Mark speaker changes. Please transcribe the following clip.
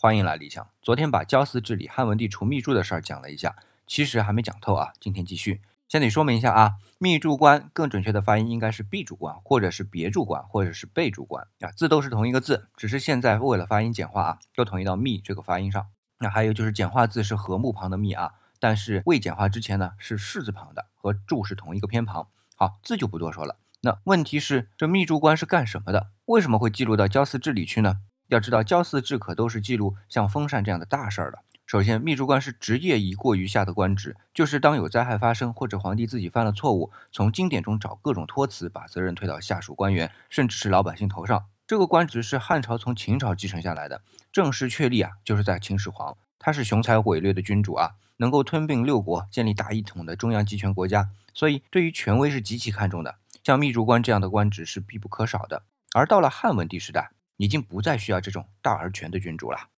Speaker 1: 欢迎来理想。昨天把交祀治理汉文帝除秘柱的事儿讲了一下，其实还没讲透啊。今天继续，先得说明一下啊，秘柱官更准确的发音应该是秘柱官，或者是别柱官，或者是备柱官啊，字都是同一个字，只是现在为了发音简化啊，都统一到秘这个发音上。那还有就是简化字是禾木旁的密啊，但是未简化之前呢是士字旁的，和柱是同一个偏旁。好，字就不多说了。那问题是这秘柱官是干什么的？为什么会记录到交祀治理去呢？要知道，交祀制可都是记录像封禅这样的大事儿的。首先，秘书官是职业一过于下的官职，就是当有灾害发生，或者皇帝自己犯了错误，从经典中找各种托词，把责任推到下属官员，甚至是老百姓头上。这个官职是汉朝从秦朝继承下来的，正式确立啊，就是在秦始皇，他是雄才伟略的君主啊，能够吞并六国，建立大一统的中央集权国家，所以对于权威是极其看重的。像秘书官这样的官职是必不可少的。而到了汉文帝时代。已经不再需要这种大而全的君主了。